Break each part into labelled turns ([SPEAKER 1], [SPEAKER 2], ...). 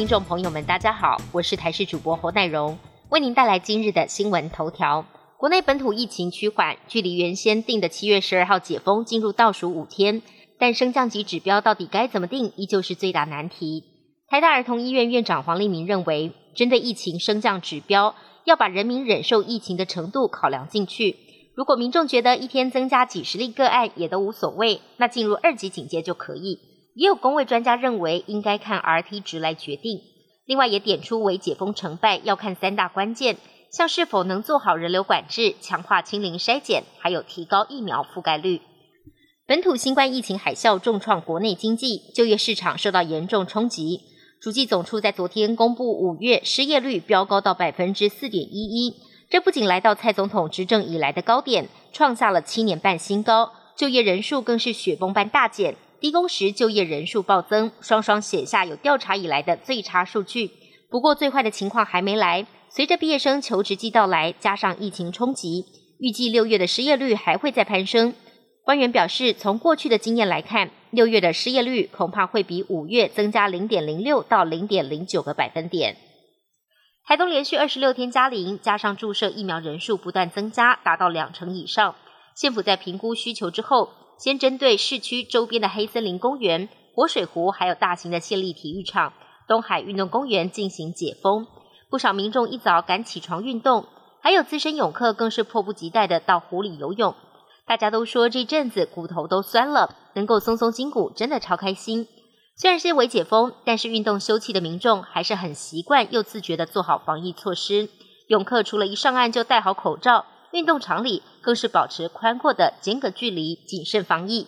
[SPEAKER 1] 听众朋友们，大家好，我是台视主播侯乃荣，为您带来今日的新闻头条。国内本土疫情趋缓，距离原先定的七月十二号解封进入倒数五天，但升降级指标到底该怎么定，依旧是最大难题。台大儿童医院院长黄立明认为，针对疫情升降指标，要把人民忍受疫情的程度考量进去。如果民众觉得一天增加几十例个案也都无所谓，那进入二级警戒就可以。也有工位专家认为，应该看 RT 值来决定。另外，也点出为解封成败要看三大关键，像是否能做好人流管制、强化清零筛检，还有提高疫苗覆盖率。本土新冠疫情海啸重创国内经济，就业市场受到严重冲击。主计总处在昨天公布，五月失业率飙高到百分之四点一一，这不仅来到蔡总统执政以来的高点，创下了七年半新高，就业人数更是雪崩般大减。低工时就业人数暴增，双双写下有调查以来的最差数据。不过，最坏的情况还没来。随着毕业生求职季到来，加上疫情冲击，预计六月的失业率还会再攀升。官员表示，从过去的经验来看，六月的失业率恐怕会比五月增加零点零六到零点零九个百分点。台东连续二十六天加零，加上注射疫苗人数不断增加，达到两成以上。县府在评估需求之后。先针对市区周边的黑森林公园、活水湖，还有大型的县立体育场、东海运动公园进行解封。不少民众一早赶起床运动，还有资深泳客更是迫不及待的到湖里游泳。大家都说这阵子骨头都酸了，能够松松筋骨，真的超开心。虽然是为解封，但是运动休憩的民众还是很习惯又自觉的做好防疫措施。泳客除了一上岸就戴好口罩。运动场里更是保持宽阔的间隔距离，谨慎防疫。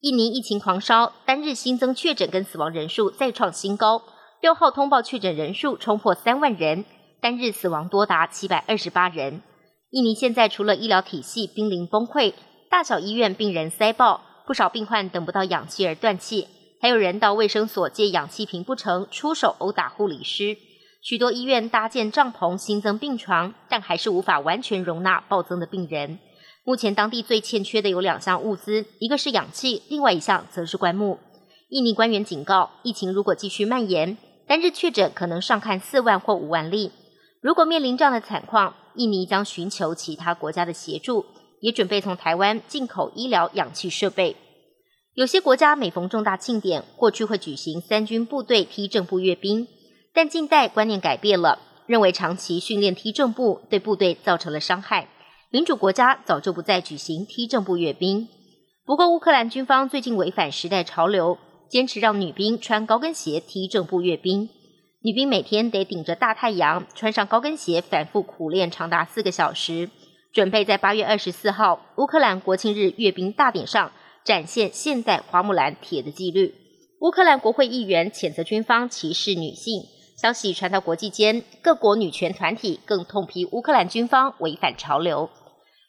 [SPEAKER 1] 印尼疫情狂烧，单日新增确诊跟死亡人数再创新高，六号通报确诊人数冲破三万人，单日死亡多达七百二十八人。印尼现在除了医疗体系濒临崩溃，大小医院病人塞爆，不少病患等不到氧气而断气，还有人到卫生所借氧气瓶不成，出手殴打护理师。许多医院搭建帐篷，新增病床，但还是无法完全容纳暴增的病人。目前当地最欠缺的有两项物资，一个是氧气，另外一项则是棺木。印尼官员警告，疫情如果继续蔓延，单日确诊可能上看四万或五万例。如果面临这样的惨况，印尼将寻求其他国家的协助，也准备从台湾进口医疗氧气设备。有些国家每逢重大庆典，过去会举行三军部队踢正步阅兵。但近代观念改变了，认为长期训练踢正步对部队造成了伤害。民主国家早就不再举行踢正步阅兵。不过，乌克兰军方最近违反时代潮流，坚持让女兵穿高跟鞋踢正步阅兵。女兵每天得顶着大太阳，穿上高跟鞋，反复苦练长达四个小时，准备在八月二十四号乌克兰国庆日阅兵大典上展现现代花木兰铁的纪律。乌克兰国会议员谴责军方歧视女性。消息传到国际间，各国女权团体更痛批乌克兰军方违反潮流。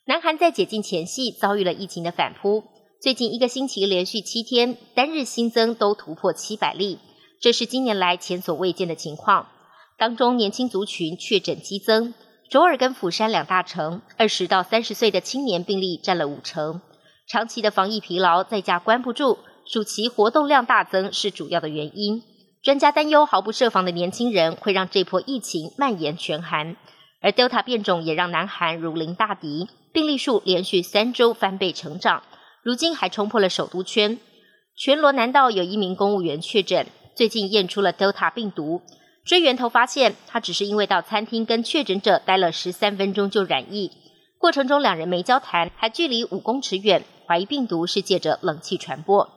[SPEAKER 1] 南韩在解禁前夕遭遇了疫情的反扑，最近一个星期连续七天单日新增都突破七百例，这是近年来前所未见的情况。当中年轻族群确诊激增，首尔跟釜山两大城，二十到三十岁的青年病例占了五成。长期的防疫疲劳在家关不住，暑期活动量大增是主要的原因。专家担忧，毫不设防的年轻人会让这波疫情蔓延全韩，而 Delta 变种也让南韩如临大敌，病例数连续三周翻倍成长，如今还冲破了首都圈。全罗南道有一名公务员确诊，最近验出了 Delta 病毒，追源头发现他只是因为到餐厅跟确诊者待了十三分钟就染疫，过程中两人没交谈，还距离五公尺远，怀疑病毒是借着冷气传播。